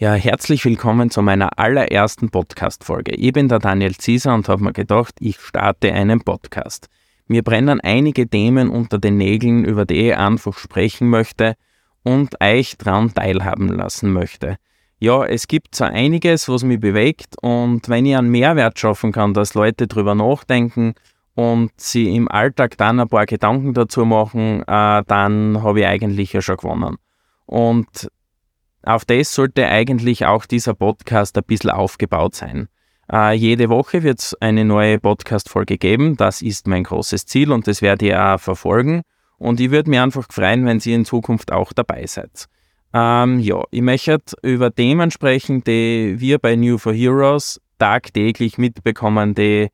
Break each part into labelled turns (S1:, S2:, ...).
S1: Ja, herzlich willkommen zu meiner allerersten Podcast-Folge. Ich bin der Daniel Zieser und habe mir gedacht, ich starte einen Podcast. Mir brennen einige Themen unter den Nägeln, über die ich einfach sprechen möchte und euch daran teilhaben lassen möchte. Ja, es gibt so einiges, was mich bewegt und wenn ich einen Mehrwert schaffen kann, dass Leute drüber nachdenken und sie im Alltag dann ein paar Gedanken dazu machen, äh, dann habe ich eigentlich ja schon gewonnen. Und auf das sollte eigentlich auch dieser Podcast ein bisschen aufgebaut sein. Äh, jede Woche wird es eine neue Podcast-Folge geben. Das ist mein großes Ziel und das werde ich auch verfolgen. Und ich würde mich einfach freuen, wenn Sie in Zukunft auch dabei seid. Ähm, ja, ich möchte über Themen sprechen, die wir bei New for Heroes tagtäglich mitbekommen, die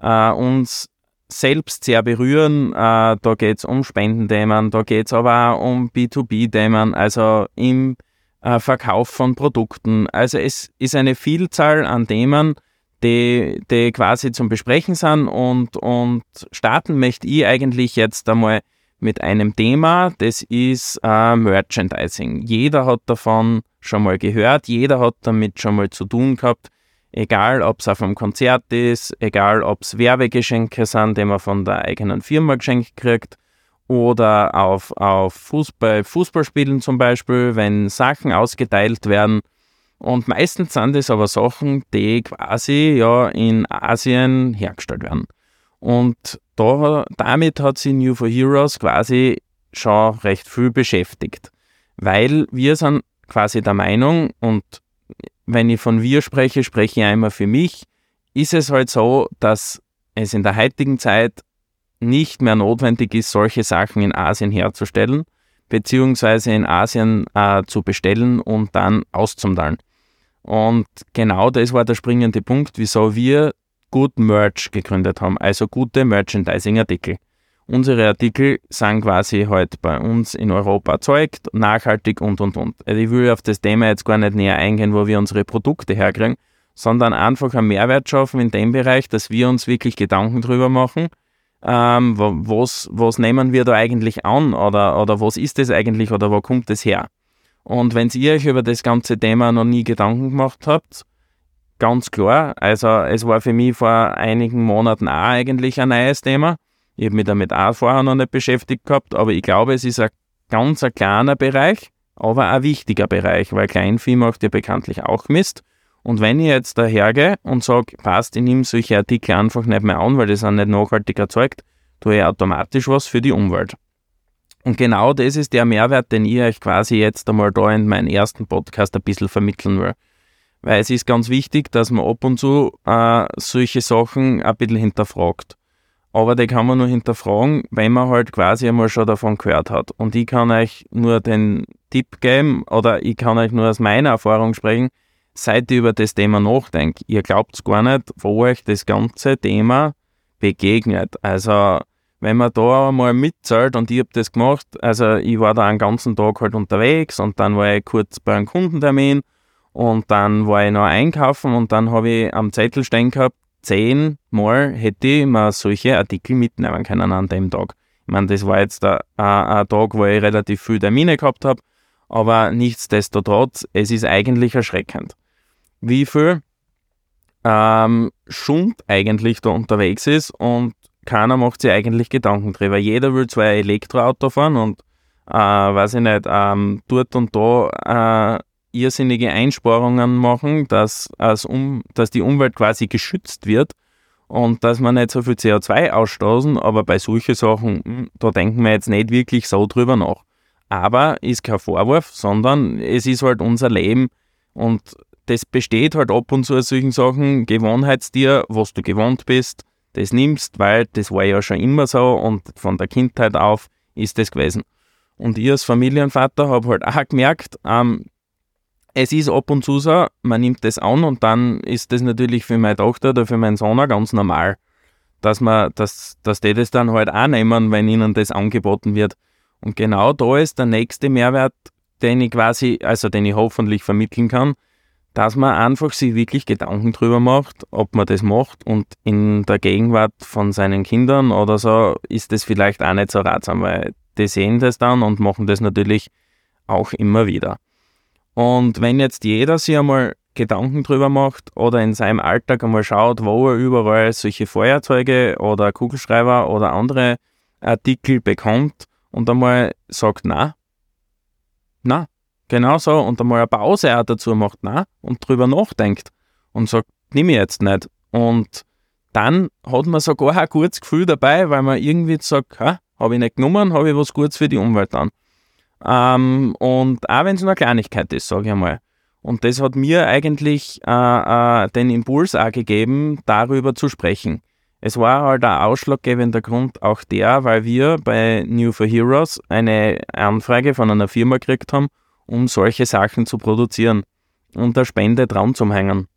S1: äh, uns selbst sehr berühren. Äh, da geht es um Spendenthemen, da geht es aber auch um B2B-Themen, also im äh, Verkauf von Produkten. Also es ist eine Vielzahl an Themen, die, die quasi zum Besprechen sind und, und starten möchte ich eigentlich jetzt einmal mit einem Thema, das ist äh, Merchandising. Jeder hat davon schon mal gehört, jeder hat damit schon mal zu tun gehabt, egal ob es auf einem Konzert ist, egal ob es Werbegeschenke sind, die man von der eigenen Firma geschenkt kriegt, oder auf, auf Fußball, Fußballspielen zum Beispiel, wenn Sachen ausgeteilt werden. Und meistens sind es aber Sachen, die quasi ja in Asien hergestellt werden. Und da, damit hat sich New for Heroes quasi schon recht viel beschäftigt. Weil wir sind quasi der Meinung, und wenn ich von wir spreche, spreche ich einmal für mich, ist es halt so, dass es in der heutigen Zeit nicht mehr notwendig ist, solche Sachen in Asien herzustellen, beziehungsweise in Asien äh, zu bestellen und dann auszumteilen. Und genau das war der springende Punkt, wieso wir Good Merch gegründet haben, also gute Merchandising-Artikel. Unsere Artikel sind quasi halt bei uns in Europa erzeugt, nachhaltig und und und. Also ich will auf das Thema jetzt gar nicht näher eingehen, wo wir unsere Produkte herkriegen, sondern einfach einen Mehrwert schaffen in dem Bereich, dass wir uns wirklich Gedanken drüber machen, ähm, was, was nehmen wir da eigentlich an oder, oder was ist das eigentlich oder wo kommt das her? Und wenn ihr euch über das ganze Thema noch nie Gedanken gemacht habt, ganz klar, also es war für mich vor einigen Monaten auch eigentlich ein neues Thema. Ich habe mich damit auch vorher noch nicht beschäftigt gehabt, aber ich glaube, es ist ein ganz ein kleiner Bereich, aber ein wichtiger Bereich, weil Kleinvieh macht ja bekanntlich auch Mist. Und wenn ich jetzt dahergehe und sage, passt, ich nehme solche Artikel einfach nicht mehr an, weil die sind nicht nachhaltig erzeugt, tue ich automatisch was für die Umwelt. Und genau das ist der Mehrwert, den ich euch quasi jetzt einmal da in meinem ersten Podcast ein bisschen vermitteln will. Weil es ist ganz wichtig, dass man ab und zu äh, solche Sachen ein bisschen hinterfragt. Aber die kann man nur hinterfragen, wenn man halt quasi einmal schon davon gehört hat. Und ich kann euch nur den Tipp geben oder ich kann euch nur aus meiner Erfahrung sprechen, seit ihr über das Thema nachdenkt, ihr glaubt gar nicht, wo euch das ganze Thema begegnet. Also, wenn man da mal mitzahlt und ich habe das gemacht, also ich war da einen ganzen Tag halt unterwegs und dann war ich kurz bei einem Kundentermin und dann war ich noch einkaufen und dann habe ich am Zettel stehen gehabt, zehnmal hätte ich mir solche Artikel mitnehmen können an dem Tag. Ich meine, das war jetzt ein, ein Tag, wo ich relativ viel Termine gehabt habe, aber nichtsdestotrotz, es ist eigentlich erschreckend wie viel ähm, Schund eigentlich da unterwegs ist und keiner macht sich eigentlich Gedanken drüber. Jeder will zwar ein Elektroauto fahren und äh, weiß ich nicht, ähm, dort und da äh, irrsinnige Einsparungen machen, dass, als um, dass die Umwelt quasi geschützt wird und dass man nicht so viel CO2 ausstoßen, aber bei solchen Sachen, hm, da denken wir jetzt nicht wirklich so drüber nach. Aber ist kein Vorwurf, sondern es ist halt unser Leben und das besteht halt ab und zu aus solchen Sachen, Gewohnheitstier, was du gewohnt bist, das nimmst, weil das war ja schon immer so und von der Kindheit auf ist das gewesen. Und ich als Familienvater habe halt auch gemerkt, ähm, es ist ab und zu so, man nimmt das an und dann ist das natürlich für meine Tochter oder für meinen Sohn auch ganz normal, dass, man, dass, dass die das dann halt auch nehmen, wenn ihnen das angeboten wird. Und genau da ist der nächste Mehrwert, den ich quasi, also den ich hoffentlich vermitteln kann, dass man einfach sich wirklich Gedanken drüber macht, ob man das macht und in der Gegenwart von seinen Kindern oder so ist das vielleicht auch nicht so ratsam, weil die sehen das dann und machen das natürlich auch immer wieder. Und wenn jetzt jeder sich einmal Gedanken drüber macht oder in seinem Alltag einmal schaut, wo er überall solche Feuerzeuge oder Kugelschreiber oder andere Artikel bekommt und einmal sagt, na, na, genau so, und einmal eine Pause auch dazu macht, na, und drüber nachdenkt und sagt, nimm ich jetzt nicht. Und dann hat man sogar ein gutes Gefühl dabei, weil man irgendwie sagt, habe ich nicht genommen, habe ich was Gutes für die Umwelt an. Ähm, und auch wenn es nur eine Kleinigkeit ist, sage ich einmal. Und das hat mir eigentlich äh, äh, den Impuls auch gegeben, darüber zu sprechen. Es war halt ein ausschlaggebender Grund auch der, weil wir bei New for Heroes eine Anfrage von einer Firma gekriegt haben, um solche Sachen zu produzieren und der Spende dran zu hängen.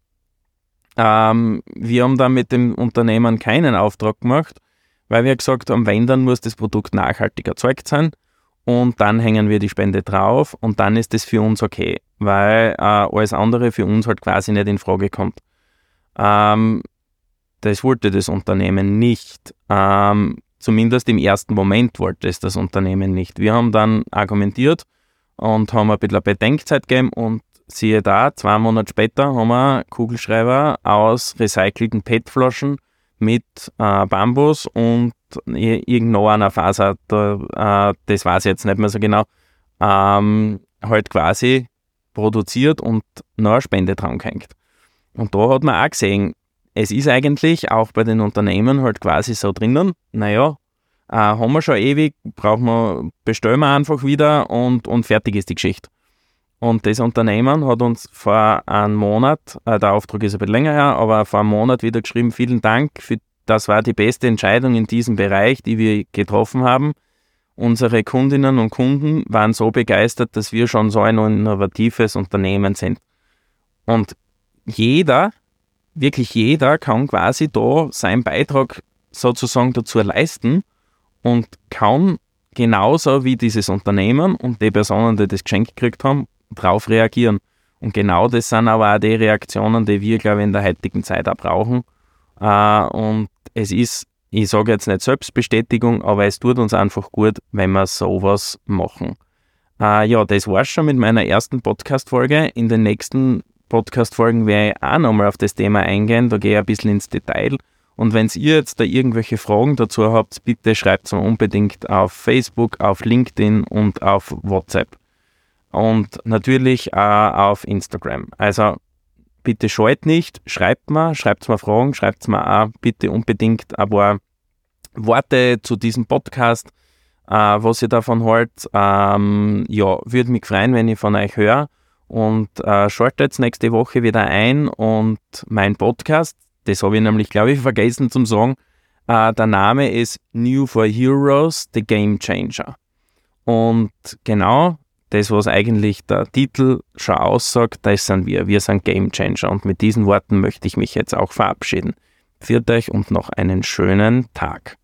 S1: Ähm, wir haben dann mit dem Unternehmen keinen Auftrag gemacht, weil wir gesagt haben, wenn, dann muss das Produkt nachhaltig erzeugt sein und dann hängen wir die Spende drauf und dann ist das für uns okay, weil äh, alles andere für uns halt quasi nicht in Frage kommt. Ähm, das wollte das Unternehmen nicht. Ähm, zumindest im ersten Moment wollte es das Unternehmen nicht. Wir haben dann argumentiert und haben ein bisschen Bedenkzeit gegeben und siehe da, zwei Monate später haben wir Kugelschreiber aus recycelten PET-Flaschen mit äh, Bambus und irgendeiner Faser, da, äh, das weiß ich jetzt nicht mehr so genau, ähm, halt quasi produziert und noch eine Spende dran gehängt. Und da hat man auch gesehen, es ist eigentlich auch bei den Unternehmen halt quasi so drinnen, naja, äh, haben wir schon ewig, brauchen wir, bestellen wir einfach wieder und, und fertig ist die Geschichte. Und das Unternehmen hat uns vor einem Monat, äh, der Auftrag ist ein bisschen länger her, aber vor einem Monat wieder geschrieben, vielen Dank, für, das war die beste Entscheidung in diesem Bereich, die wir getroffen haben. Unsere Kundinnen und Kunden waren so begeistert, dass wir schon so ein innovatives Unternehmen sind. Und jeder, wirklich jeder kann quasi da seinen Beitrag sozusagen dazu leisten und kann genauso wie dieses Unternehmen und die Personen, die das Geschenk gekriegt haben, darauf reagieren. Und genau das sind aber auch die Reaktionen, die wir, glaube ich, in der heutigen Zeit auch brauchen. Äh, und es ist, ich sage jetzt nicht Selbstbestätigung, aber es tut uns einfach gut, wenn wir sowas machen. Äh, ja, das war's schon mit meiner ersten Podcast-Folge. In den nächsten Podcast-Folgen werde ich auch nochmal auf das Thema eingehen. Da gehe ich ein bisschen ins Detail. Und wenn ihr jetzt da irgendwelche Fragen dazu habt, bitte schreibt es mir unbedingt auf Facebook, auf LinkedIn und auf WhatsApp. Und natürlich auch auf Instagram. Also bitte scheut nicht, schreibt mir, schreibt mir Fragen, schreibt mir auch bitte unbedingt ein paar Worte zu diesem Podcast, äh, was ihr davon haltet. Ähm, ja, würde mich freuen, wenn ich von euch höre. Und äh, schaltet nächste Woche wieder ein und mein Podcast, das habe ich nämlich, glaube ich, vergessen zu sagen, äh, der Name ist New for Heroes, The Game Changer. Und genau das, was eigentlich der Titel schon aussagt, das sind wir. Wir sind Game Changer. Und mit diesen Worten möchte ich mich jetzt auch verabschieden. Viert euch und noch einen schönen Tag.